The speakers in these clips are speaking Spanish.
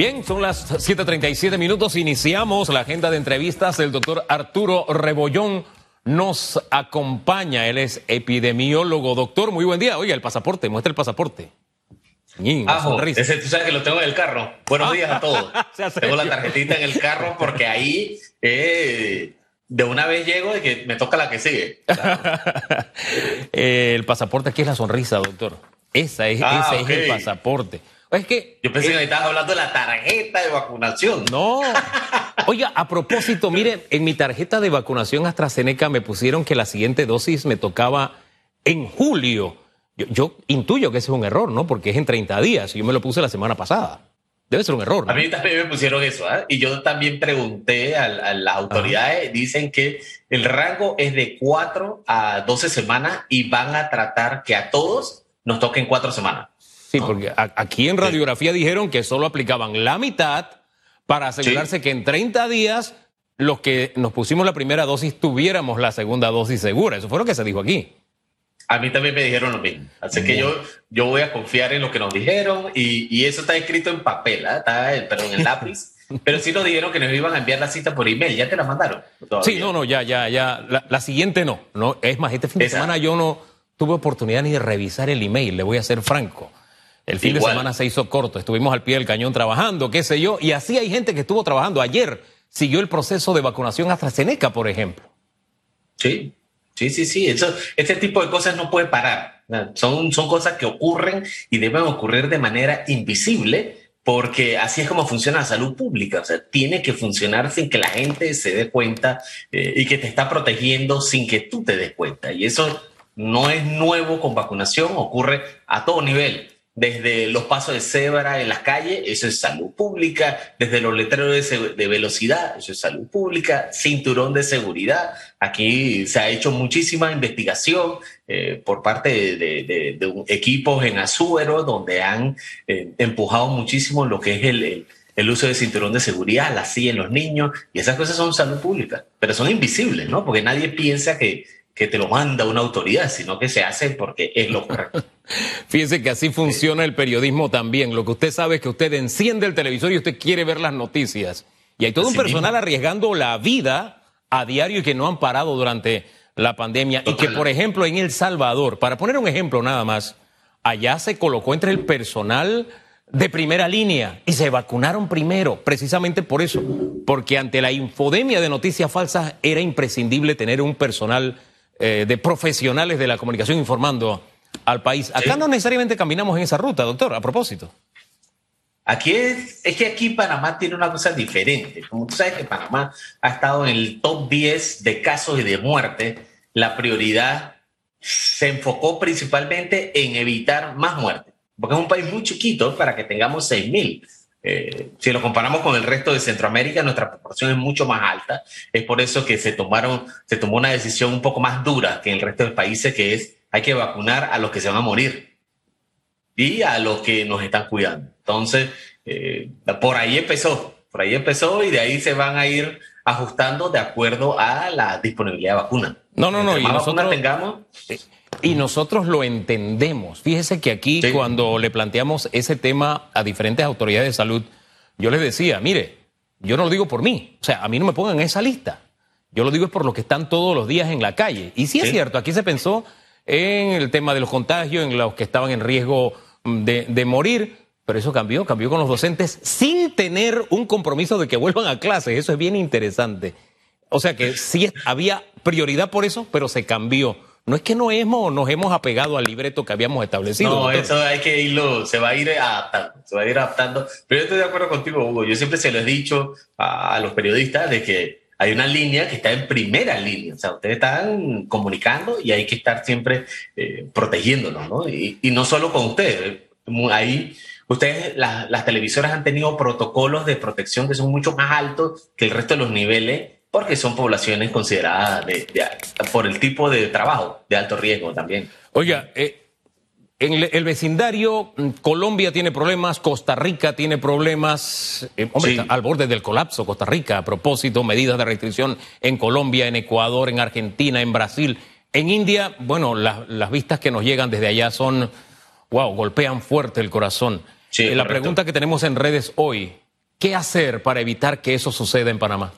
Bien, son las 7:37 minutos. Iniciamos la agenda de entrevistas. El doctor Arturo Rebollón nos acompaña. Él es epidemiólogo. Doctor, muy buen día. Oiga, el pasaporte, muestra el pasaporte. Ajo, ese tú sabes que lo tengo en el carro. Buenos días a todos. tengo la tarjetita en el carro porque ahí eh, de una vez llego y que me toca la que sigue. el pasaporte aquí es la sonrisa, doctor. Esa es, ah, ese es el pasaporte. Es que, Yo pensé que estabas hablando de la tarjeta de vacunación. No. Oiga, a propósito, mire, en mi tarjeta de vacunación AstraZeneca me pusieron que la siguiente dosis me tocaba en julio. Yo, intuyo que ese es un error, ¿no? Porque es en 30 días. Yo me lo puse la semana pasada. Debe ser un error. ¿no? A mí también me pusieron eso, ¿eh? Y yo también pregunté a, las autoridades, dicen que el rango es de 4 a 12 semanas y van a tratar que a todos nos toquen 4 semanas. Sí, porque aquí en radiografía dijeron que solo aplicaban la mitad para asegurarse que en 30 días los que nos pusimos la primera dosis tuviéramos la segunda dosis segura. Eso fue lo que se dijo aquí. A mí también me dijeron lo mismo. Así que yo, yo voy a confiar en lo que nos dijeron y, eso está escrito en papel, ¿eh? está, perdón, en lápiz. Pero sí nos dijeron que nos iban a enviar la cita por email. ¿Ya te la mandaron? Sí, no, no, ya, ya, ya. La, siguiente no, no. Es más, este fin de semana yo no tuve oportunidad ni de revisar el email, le voy a ser franco. El fin de semana se hizo corto, estuvimos al pie del cañón trabajando, qué sé yo, y así hay gente que estuvo trabajando. Ayer siguió el proceso de vacunación AstraZeneca, por ejemplo. Sí, sí, sí, sí. Eso, este tipo de cosas no puede parar. Son, son cosas que ocurren y deben ocurrir de manera invisible porque así es como funciona la salud pública. O sea, tiene que funcionar sin que la gente se dé cuenta eh, y que te está protegiendo sin que tú te des cuenta. Y eso no es nuevo con vacunación, ocurre a todo nivel desde los pasos de cebra en las calles, eso es salud pública, desde los letreros de, velocidad, eso es salud pública, cinturón de seguridad. Aquí se ha hecho muchísima investigación eh, por parte de, equipos en Azuero, donde han eh, empujado muchísimo lo que es el, el, uso de cinturón de seguridad, la silla en los niños, y esas cosas son salud pública, pero son invisibles, ¿no? Porque nadie piensa que que te lo manda una autoridad, sino que se hace porque es lo correcto. Fíjense que así funciona el periodismo también. Lo que usted sabe es que usted enciende el televisor y usted quiere ver las noticias. Y hay todo un personal arriesgando la vida a diario y que no han parado durante la pandemia. Y que, por ejemplo, en El Salvador, para poner un ejemplo nada más, allá se colocó entre el personal de primera línea y se vacunaron primero, precisamente por eso, porque ante la infodemia de noticias falsas era imprescindible tener un personal eh, de profesionales de la comunicación informando al país. Acá no necesariamente caminamos en esa ruta, doctor, a propósito. Aquí es, es que aquí Panamá tiene una cosa diferente. Como tú sabes que Panamá ha estado en el top 10 de casos y de muerte, la prioridad se enfocó principalmente en evitar más muertes, porque es un país muy chiquito para que tengamos 6.000 mil eh, si lo comparamos con el resto de Centroamérica, nuestra proporción es mucho más alta. Es por eso que se tomaron, se tomó una decisión un poco más dura que en el resto de países, que es hay que vacunar a los que se van a morir y a los que nos están cuidando. Entonces, eh, por ahí empezó, por ahí empezó y de ahí se van a ir ajustando de acuerdo a la disponibilidad de vacuna. No, no, no. y nosotros tengamos. Y nosotros lo entendemos. Fíjese que aquí cuando le planteamos ese tema a diferentes autoridades de salud, yo les decía, mire, yo no lo digo por mí, o sea, a mí no me pongan en esa lista. Yo lo digo es por los que están todos los días en la calle. Y sí es cierto, aquí se pensó en el tema de los contagios, en los que estaban en riesgo mm, de, de morir, pero eso cambió, cambió con los docentes sin tener un compromiso de que vuelvan a clases. Eso es bien interesante. O sea que sí había prioridad por eso, pero se cambió no es que no hemos, nos hemos apegado al libreto que habíamos establecido. No, eso hay que irlo, se va a ir adaptando, se va a ir adaptando. Pero yo estoy de acuerdo contigo, Hugo. Yo siempre se lo he dicho a, los periodistas de que hay una línea que está en primera línea. O sea, ustedes están comunicando y hay que estar siempre eh, protegiéndonos, ¿no? Y, no solo con ustedes. Ahí, ustedes, las televisoras han tenido protocolos de protección que son mucho más altos que el resto de los niveles porque son poblaciones consideradas por el tipo de trabajo de alto riesgo también. Oiga, eh, en el vecindario, mm, Colombia tiene problemas, Costa Rica tiene problemas, eh, hombre, al borde del colapso, Costa Rica, a propósito, medidas de restricción en Colombia, en Ecuador, en Argentina, en Brasil. En India, bueno, las vistas que nos llegan desde allá son, wow, golpean fuerte el corazón. Eh, la pregunta que tenemos en redes hoy, ¿Qué hacer para evitar que eso suceda en Panamá?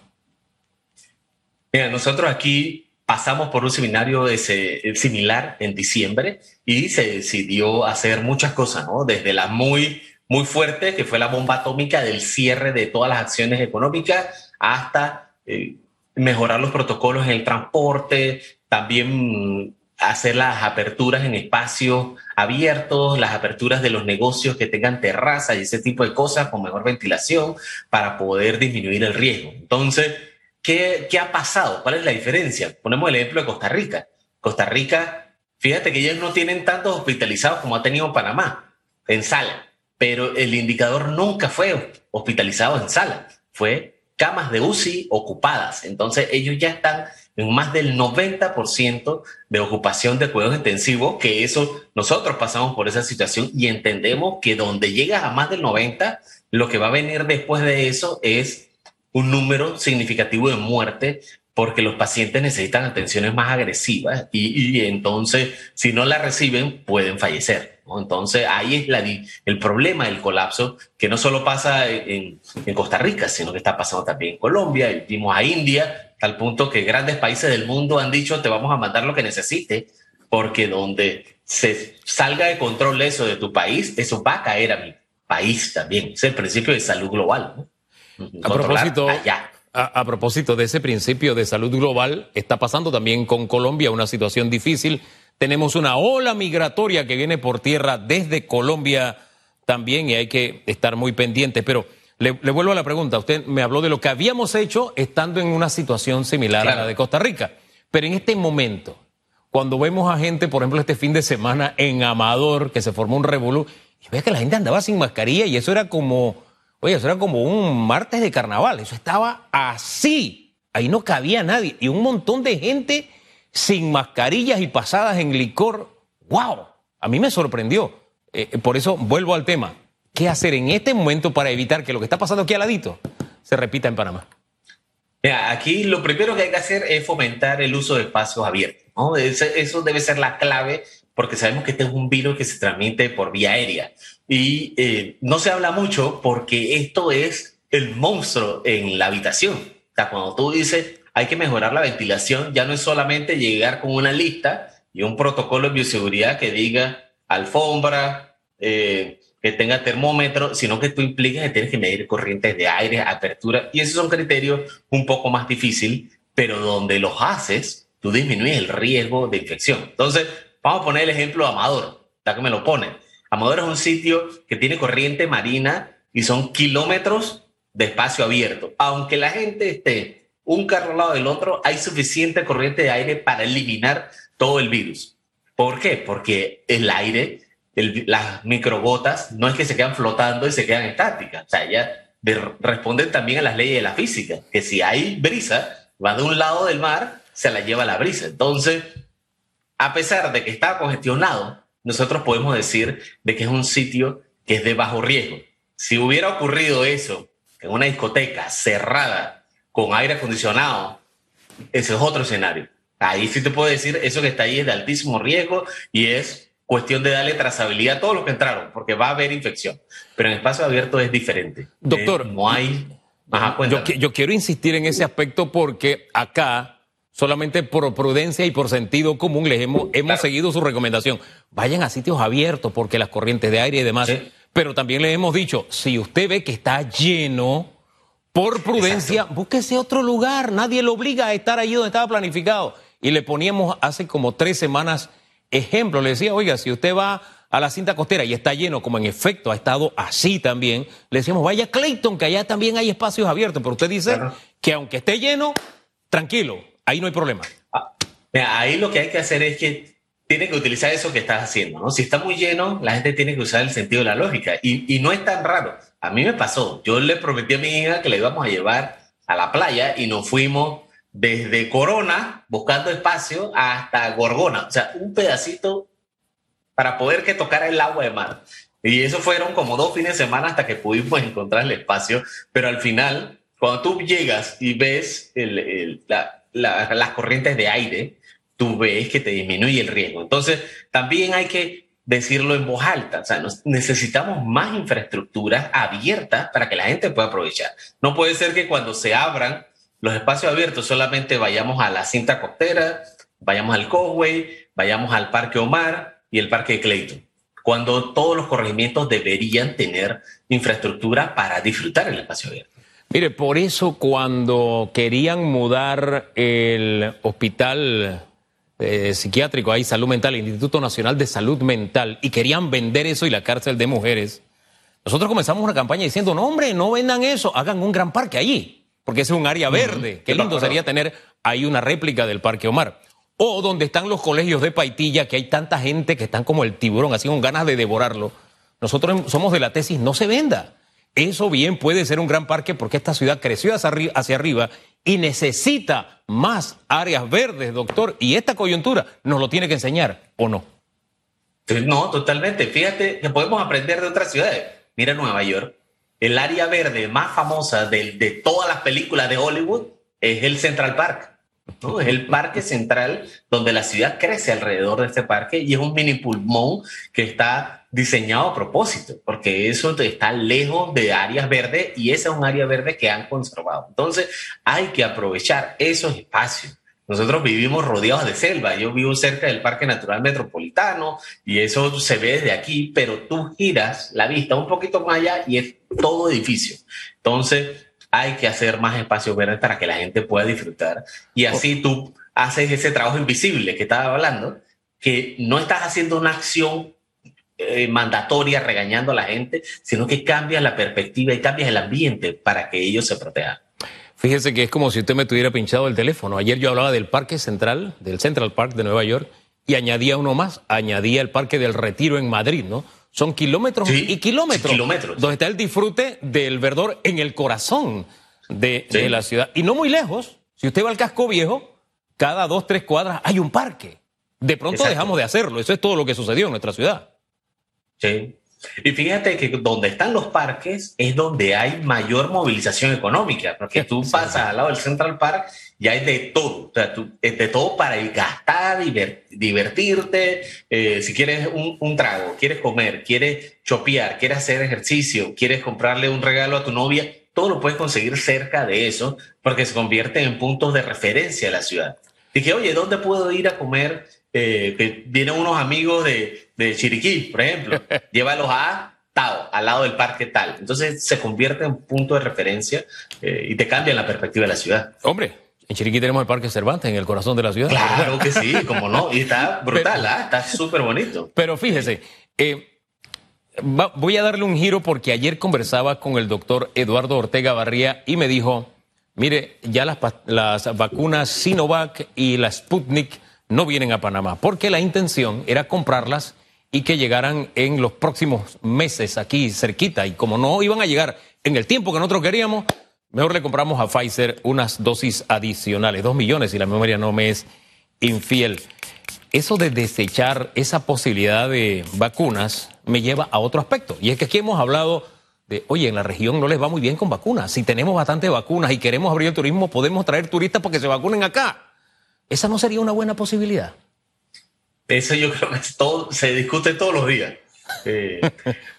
Mira, nosotros aquí pasamos por un seminario ese, similar en diciembre y se decidió hacer muchas cosas, ¿no? Desde la muy, muy fuerte, que fue la bomba atómica del cierre de todas las acciones económicas, hasta eh, mejorar los protocolos en el transporte, también hacer las aperturas en espacios abiertos, las aperturas de los negocios que tengan terraza y ese tipo de cosas con mejor ventilación para poder disminuir el riesgo. Entonces, ¿qué, qué ha pasado? ¿Cuál es la diferencia? Ponemos el ejemplo de Costa Rica. Costa Rica, fíjate que ellos no tienen tantos hospitalizados como ha tenido Panamá en sala, pero el indicador nunca fue hospitalizado en sala, fue camas de UCI ocupadas. Entonces, ellos ya están en más del 90% de ocupación de cuidados intensivos, que eso nosotros pasamos por esa situación y entendemos que donde llegas a más del 90, lo que va a venir después de eso es un número significativo de muerte porque los pacientes necesitan atenciones más agresivas y, entonces si no la reciben pueden fallecer. Entonces ahí es la, el problema del colapso que no solo pasa en, en, Costa Rica, sino que está pasando también en Colombia, vimos a India, tal punto que grandes países del mundo han dicho te vamos a mandar lo que necesite, porque donde se salga de control eso de tu país, eso va a caer a mi país también. Es el principio de salud global. A propósito, a, propósito de ese principio de salud global, está pasando también con Colombia una situación difícil. Tenemos una ola migratoria que viene por tierra desde Colombia también y hay que estar muy pendientes. Pero le, vuelvo a la pregunta. Usted me habló de lo que habíamos hecho estando en una situación similar a la de Costa Rica. Pero en este momento, cuando vemos a gente, por ejemplo, este fin de semana en Amador, que se formó un revolú, y ve que la gente andaba sin mascarilla y eso era como Oye, eso era como un martes de carnaval, eso estaba así. Ahí no cabía nadie. Y un montón de gente sin mascarillas y pasadas en licor. ¡Wow! A mí me sorprendió. Eh, eh, por eso vuelvo al tema. ¿Qué hacer en este momento para evitar que lo que está pasando aquí al ladito se repita en Panamá? Mira, aquí lo primero que hay que hacer es fomentar el uso de espacios abiertos. Eso debe ser la clave porque sabemos que este es un virus que se transmite por vía aérea. Y eh, no se habla mucho porque esto es el monstruo en la habitación. O sea, cuando tú dices hay que mejorar la ventilación, ya no es solamente llegar con una lista y un protocolo de bioseguridad que diga alfombra, eh, que tenga termómetro, sino que tú impliques que tienes que medir corrientes de aire, apertura, y esos son criterios un poco más difíciles, pero donde los haces, tú disminuyes el riesgo de infección. Entonces, vamos a poner el ejemplo de Amador, ya que me lo ponen. Amador es un sitio que tiene corriente marina y son kilómetros de espacio abierto. Aunque la gente esté un carro al lado del otro, hay suficiente corriente de aire para eliminar todo el virus. ¿Por qué? Porque el aire, las microgotas, no es que se quedan flotando y se quedan estáticas. O sea, ya responden también a las leyes de la física, que si hay brisa, va de un lado del mar, se la lleva la brisa. Entonces, a pesar de que está congestionado, nosotros podemos decir de que es un sitio que es de bajo riesgo. Si hubiera ocurrido eso en una discoteca cerrada con aire acondicionado, ese es otro escenario. Ahí sí te puedo decir, eso que está ahí es de altísimo riesgo y es cuestión de darle trazabilidad a todos los que entraron, porque va a haber infección. Pero en espacio abierto es diferente. Doctor, eh, no hay... yo, yo quiero insistir en ese aspecto porque acá solamente por prudencia y por sentido común les hemos, hemos seguido su recomendación. Vayan a sitios abiertos porque las corrientes de aire y demás. Pero también les hemos dicho, si usted ve que está lleno, por prudencia, búsquese otro lugar. Nadie lo obliga a estar allí donde estaba planificado. Y le poníamos hace como tres semanas ejemplo. Le decía, oiga, si usted va a la cinta costera y está lleno, como en efecto ha estado así también, le decíamos, vaya a Clayton, que allá también hay espacios abiertos. Pero usted dice que aunque esté lleno, tranquilo, ahí no hay problema. Ah, ahí lo que hay que hacer es que tiene que utilizar eso que estás haciendo, ¿no? Si está muy lleno, la gente tiene que usar el sentido de la lógica. Y, no es tan raro. A mí me pasó. Yo le prometí a mi hija que le íbamos a llevar a la playa y nos fuimos desde Corona, buscando espacio, hasta Gorgona. O sea, un pedacito para poder que tocara el agua de mar. Y eso fueron como dos fines de semana hasta que pudimos encontrar el espacio. Pero al final, cuando tú llegas y ves el, la, las corrientes de aire, tú ves que te disminuye el riesgo. Entonces, también hay que decirlo en voz alta. Necesitamos más infraestructuras abiertas para que la gente pueda aprovechar. No puede ser que cuando se abran los espacios abiertos solamente vayamos a la cinta costera, vayamos al Causeway, vayamos al Parque Omar y el Parque Clayton, cuando todos los corregimientos deberían tener infraestructura para disfrutar el espacio abierto. Mire, por eso cuando querían mudar el hospital eh, psiquiátrico, ahí salud mental, el Instituto Nacional de Salud Mental, y querían vender eso y la cárcel de mujeres, nosotros comenzamos una campaña diciendo, no hombre, no vendan eso, hagan un gran parque allí, porque ese es un área verde. Qué lindo sería tener ahí una réplica del Parque Omar. O donde están los colegios de Paitilla, que hay tanta gente que están como el tiburón, así con ganas de devorarlo. Nosotros somos de la tesis, no se venda. Eso bien puede ser un gran parque porque esta ciudad creció hacia arriba y necesita más áreas verdes, doctor. Y esta coyuntura nos lo tiene que enseñar, ¿o no? No, totalmente. Fíjate que podemos aprender de otras ciudades. Mira Nueva York. El área verde más famosa de, de todas las películas de Hollywood es el Central Park. Es el parque central donde la ciudad crece alrededor de este parque y es un mini pulmón que está diseñado a propósito, porque eso está lejos de áreas verdes y esa es un área verde que han conservado. Entonces hay que aprovechar esos espacios. Nosotros vivimos rodeados de selva. Yo vivo cerca del Parque Natural Metropolitano y eso se ve desde aquí, pero tú giras la vista un poquito más allá y es todo edificio. Entonces, hay que hacer más espacios verdes para que la gente pueda disfrutar. Y así tú haces ese trabajo invisible que estaba hablando, que no estás haciendo una acción eh, mandatoria regañando a la gente, sino que cambias la perspectiva y cambias el ambiente para que ellos se protejan. Fíjese que es como si usted me tuviera pinchado el teléfono. Ayer yo hablaba del Parque Central, del Central Park de Nueva York, y añadía uno más, añadía el Parque del Retiro en Madrid, ¿no? Son kilómetros y kilómetros, kilómetros. Donde está el disfrute del verdor en el corazón de, la ciudad. Y no muy lejos, si usted va al casco viejo, cada dos, tres cuadras hay un parque. De pronto dejamos de hacerlo. Eso es todo lo que sucedió en nuestra ciudad. Sí. Y fíjate que donde están los parques es donde hay mayor movilización económica, porque tú pasas al lado del Central Park y hay de todo, o sea, tú, de todo para gastar, divertirte, eh, si quieres un, un, trago, quieres comer, quieres chopear, quieres hacer ejercicio, quieres comprarle un regalo a tu novia, todo lo puedes conseguir cerca de eso, porque se convierte en puntos de referencia de la ciudad. Dije, oye, ¿dónde puedo ir a comer? Eh, que vienen unos amigos de, de Chiriquí, por ejemplo, llévalos a Tao, al lado del parque tal. Entonces se convierte en punto de referencia eh, y te cambia la perspectiva de la ciudad. Hombre, en Chiriquí tenemos el Parque Cervantes en el corazón de la ciudad. Claro que sí, como no. Y está brutal, ¿ah? está súper bonito. Pero fíjese, eh, voy a darle un giro porque ayer conversaba con el doctor Eduardo Ortega Barría y me dijo, mire, ya las, las vacunas Sinovac y la Sputnik no vienen a Panamá, porque la intención era comprarlas y que llegaran en los próximos meses aquí cerquita. Y como no iban a llegar en el tiempo que nosotros queríamos, Mejor le compramos a Pfizer unas dosis adicionales, dos millones, si la memoria no me es infiel. Eso de desechar esa posibilidad de vacunas me lleva a otro aspecto. Y es que aquí hemos hablado de, oye, en la región no les va muy bien con vacunas. Si tenemos bastantes vacunas y queremos abrir el turismo, podemos traer turistas para que se vacunen acá. ¿Esa no sería una buena posibilidad? Eso yo creo que todo, se discute todos los días. Eh,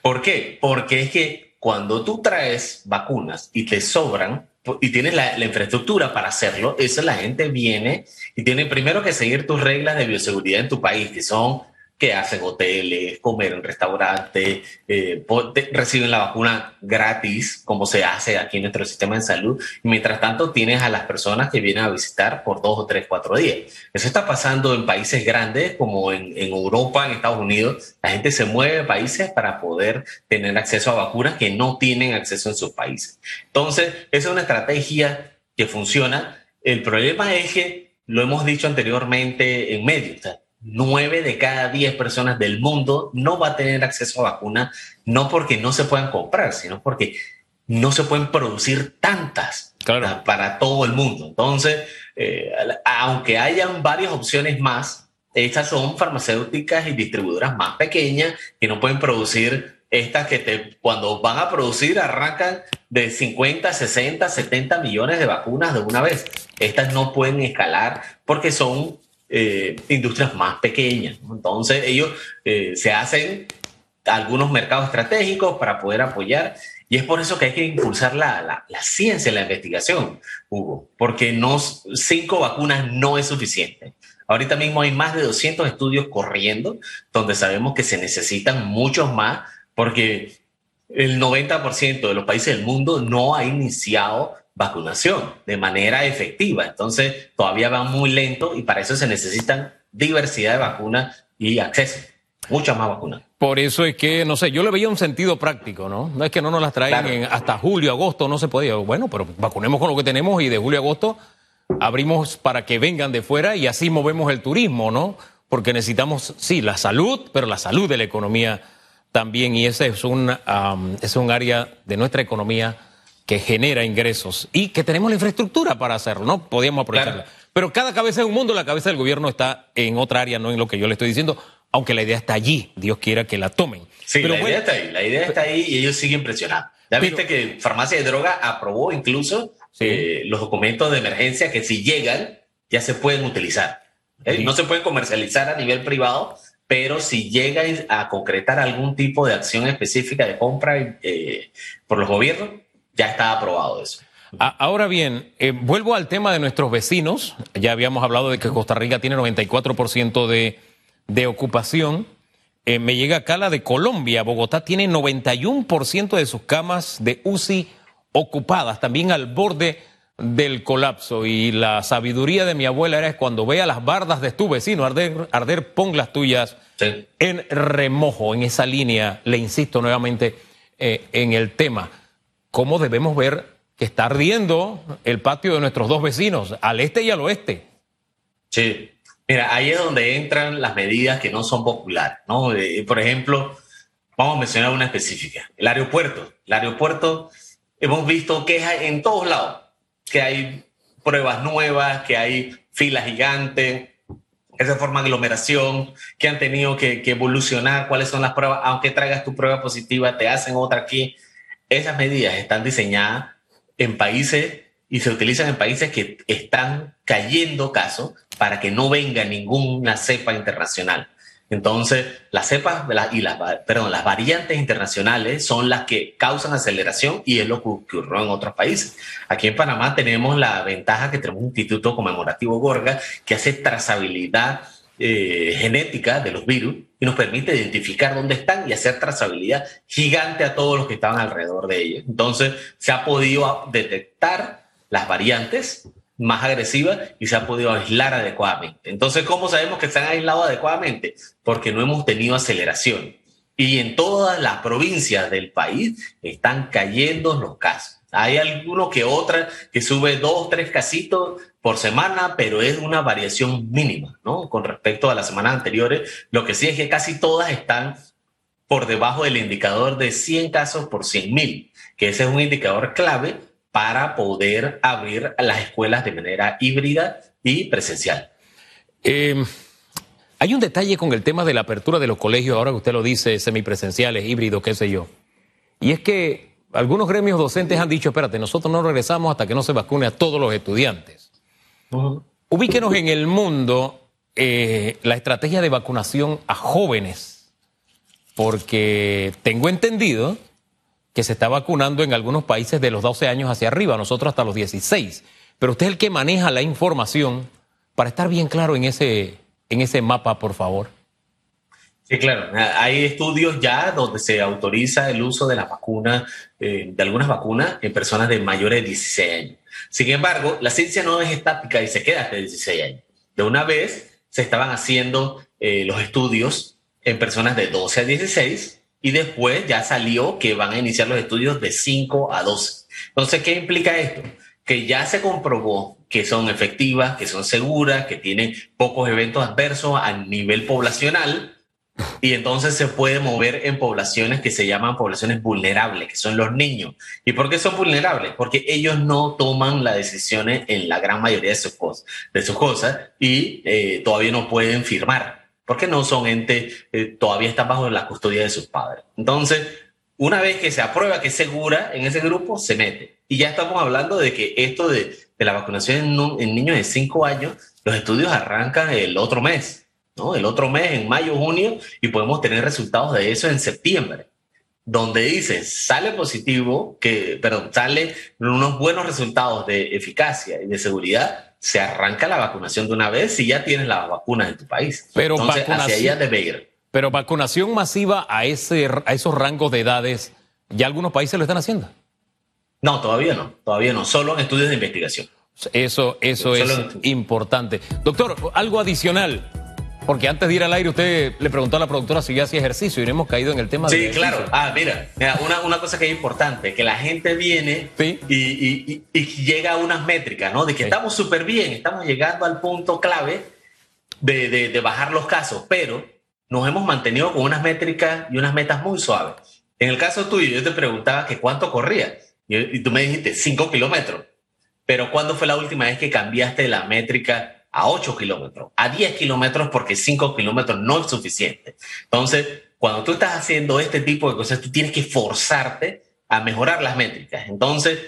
¿Por qué? Porque es que cuando tú traes vacunas y te sobran y tienes la, infraestructura para hacerlo, eso la gente viene y tiene primero que seguir tus reglas de bioseguridad en tu país, que son que hacen hoteles, comer en restaurantes, eh, reciben la vacuna gratis, como se hace aquí en nuestro sistema de salud. Mientras tanto, tienes a las personas que vienen a visitar por dos o tres, cuatro días. Eso está pasando en países grandes como en, Europa, en Estados Unidos. La gente se mueve a países para poder tener acceso a vacunas que no tienen acceso en sus países. Entonces, esa es una estrategia que funciona. El problema es que lo hemos dicho anteriormente en medio. O nueve de cada diez personas del mundo no va a tener acceso a vacuna, no porque no se puedan comprar, sino porque no se pueden producir tantas para todo el mundo. Entonces, eh, aunque hayan varias opciones más, estas son farmacéuticas y distribuidoras más pequeñas que no pueden producir estas que te, cuando van a producir arrancan de 50, 60, 70 millones de vacunas de una vez. Estas no pueden escalar porque son eh, industrias más pequeñas. Entonces ellos eh, se hacen algunos mercados estratégicos para poder apoyar y es por eso que hay que impulsar la, la, la ciencia, la investigación, Hugo, porque no, cinco vacunas no es suficiente. Ahorita mismo hay más de 200 estudios corriendo donde sabemos que se necesitan muchos más porque el 90% de los países del mundo no ha iniciado vacunación de manera efectiva. Entonces, todavía va muy lento y para eso se necesitan diversidad de vacunas y acceso. Muchas más vacunas. Por eso es que, no sé, yo le veía un sentido práctico, ¿no? No es que no nos las traigan hasta julio, agosto, no se podía. Bueno, pero vacunemos con lo que tenemos y de julio a agosto abrimos para que vengan de fuera y así movemos el turismo, ¿no? Porque necesitamos, sí, la salud, pero la salud de la economía también. Y ese es un, es un área de nuestra economía que genera ingresos y que tenemos la infraestructura para hacerlo, ¿no? Podíamos aprovecharla. Pero cada cabeza es un mundo, la cabeza del gobierno está en otra área, no en lo que yo le estoy diciendo, aunque la idea está allí, Dios quiera que la tomen. Sí, la idea está ahí, la idea está ahí y ellos siguen presionando. Ya viste que Farmacia de Droga aprobó incluso eh, los documentos de emergencia que si llegan ya se pueden utilizar. ¿eh? No se pueden comercializar a nivel privado, pero si llegan a concretar algún tipo de acción específica de compra eh, por los gobiernos, ya está aprobado eso. Ahora bien, vuelvo al tema de nuestros vecinos. Ya habíamos hablado de que Costa Rica tiene 94% de, de ocupación. me llega acá la de Colombia. Bogotá tiene 91% de sus camas de UCI ocupadas, también al borde del colapso. Y la sabiduría de mi abuela era cuando vea las bardas de tu vecino arder, arder pon las tuyas en remojo, en esa línea. Le insisto nuevamente eh, en el tema. ¿Cómo debemos ver que está ardiendo el patio de nuestros dos vecinos, al este y al oeste? Sí. Mira, ahí es donde entran las medidas que no son populares, ¿no? Eh, por ejemplo, vamos a mencionar una específica, el aeropuerto. El aeropuerto hemos visto quejas en todos lados, que hay pruebas nuevas, que hay filas gigantes, que se forma aglomeración, que han tenido que, evolucionar, cuáles son las pruebas, aunque traigas tu prueba positiva, te hacen otra aquí. Esas medidas están diseñadas en países y se utilizan en países que están cayendo casos para que no venga ninguna cepa internacional. Entonces, las cepas y las, perdón, las variantes internacionales son las que causan aceleración y es lo que ocurrió en otros países. Aquí en Panamá tenemos la ventaja que tenemos un instituto conmemorativo Gorga que hace trazabilidad eh, genética de los virus y nos permite identificar dónde están y hacer trazabilidad gigante a todos los que estaban alrededor de ellos. Entonces, se ha podido detectar las variantes más agresiva y se ha podido aislar adecuadamente. Entonces, ¿cómo sabemos que se han aislado adecuadamente? Porque no hemos tenido aceleración. Y en todas las provincias del país están cayendo los casos. Hay alguno que otra que sube dos, tres casitos por semana, pero es una variación mínima, ¿no? Con respecto a las semanas anteriores. Lo que sí es que casi todas están por debajo del indicador de 100 casos por 100 mil, que ese es un indicador clave para poder abrir las escuelas de manera híbrida y presencial. Em, hay un detalle con el tema de la apertura de los colegios, ahora que usted lo dice, semipresenciales, híbridos, qué sé yo. Y es que algunos gremios docentes han dicho, espérate, nosotros no regresamos hasta que no se vacune a todos los estudiantes. Ubíquenos en el mundo eh, la estrategia de vacunación a jóvenes, porque tengo entendido que se está vacunando en algunos países de los 12 años hacia arriba, nosotros hasta los 16. Pero usted es el que maneja la información para estar bien claro en ese, en ese mapa, por favor. Sí, claro. Hay estudios ya donde se autoriza el uso de la vacuna, eh, de algunas vacunas en personas de mayores de 16 años. Sin embargo, la ciencia no es estática y se queda hasta 16 años. De una vez se estaban haciendo eh, los estudios en personas de 12 a 16 y después ya salió que van a iniciar los estudios de 5 a 12. Entonces, ¿qué implica esto? Que ya se comprobó que son efectivas, que son seguras, que tienen pocos eventos adversos a nivel poblacional y entonces se puede mover en poblaciones que se llaman poblaciones vulnerables, que son los niños. ¿Y por qué son vulnerables? Porque ellos no toman las decisiones en la gran mayoría de sus cosas, y eh, todavía no pueden firmar porque no son entes, eh, todavía están bajo la custodia de sus padres. Entonces, una vez que se aprueba que es segura en ese grupo, se mete. Y ya estamos hablando de que esto de, de la vacunación en, en, niños de 5 años, los estudios arrancan el otro mes, ¿no? El otro mes, en mayo, junio, y podemos tener resultados de eso en septiembre donde dice sale positivo, que, perdón, sale unos buenos resultados de eficacia y de seguridad, se arranca la vacunación de una vez y ya tienes las vacunas en tu país. Pero Entonces, hacia allá debe ir. Pero vacunación masiva a, ese, a esos rangos de edades, ¿ya algunos países lo están haciendo? No, todavía no, todavía no, solo en estudios de investigación. Eso, eso es importante. Doctor, algo adicional. Porque antes de ir al aire, usted le preguntó a la productora si ya hacía ejercicio y no hemos caído en el tema sí, claro. Ah, mira, una, una, cosa que es importante, que la gente viene y, y, llega a unas métricas, ¿no? De que estamos súper bien, estamos llegando al punto clave de, de, de, bajar los casos, pero nos hemos mantenido con unas métricas y unas metas muy suaves. En el caso tuyo, yo te preguntaba que cuánto corría y, tú me dijiste 5 kilómetros. Pero ¿cuándo fue la última vez que cambiaste la métrica a 8 kilómetros, a 10 kilómetros, porque 5 kilómetros no es suficiente. Entonces, cuando tú estás haciendo este tipo de cosas, tú tienes que forzarte a mejorar las métricas. Entonces,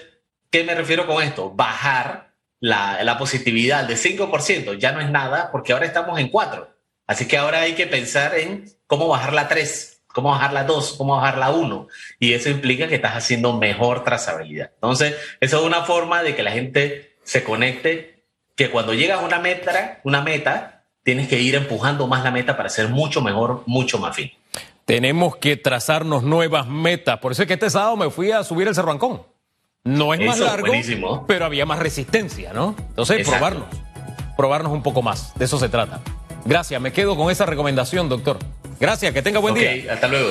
¿qué me refiero con esto? Bajar la, positividad de 5%, ya no es nada, porque ahora estamos en 4. Así que ahora hay que pensar en cómo bajar la 3, cómo bajar la 2, cómo bajar la 1. Y eso implica que estás haciendo mejor trazabilidad. Entonces, eso es una forma de que la gente se conecte que cuando llegas a una meta, una meta, tienes que ir empujando más la meta para ser mucho mejor, mucho más fin. Tenemos que trazarnos nuevas metas. Por eso es que este sábado me fui a subir el Cerrancón. No es más largo, pero había más resistencia, ¿no? Entonces, probarnos. Probarnos un poco más. De eso se trata. Gracias. Me quedo con esa recomendación, doctor. Gracias. Que tenga buen día. Hasta luego.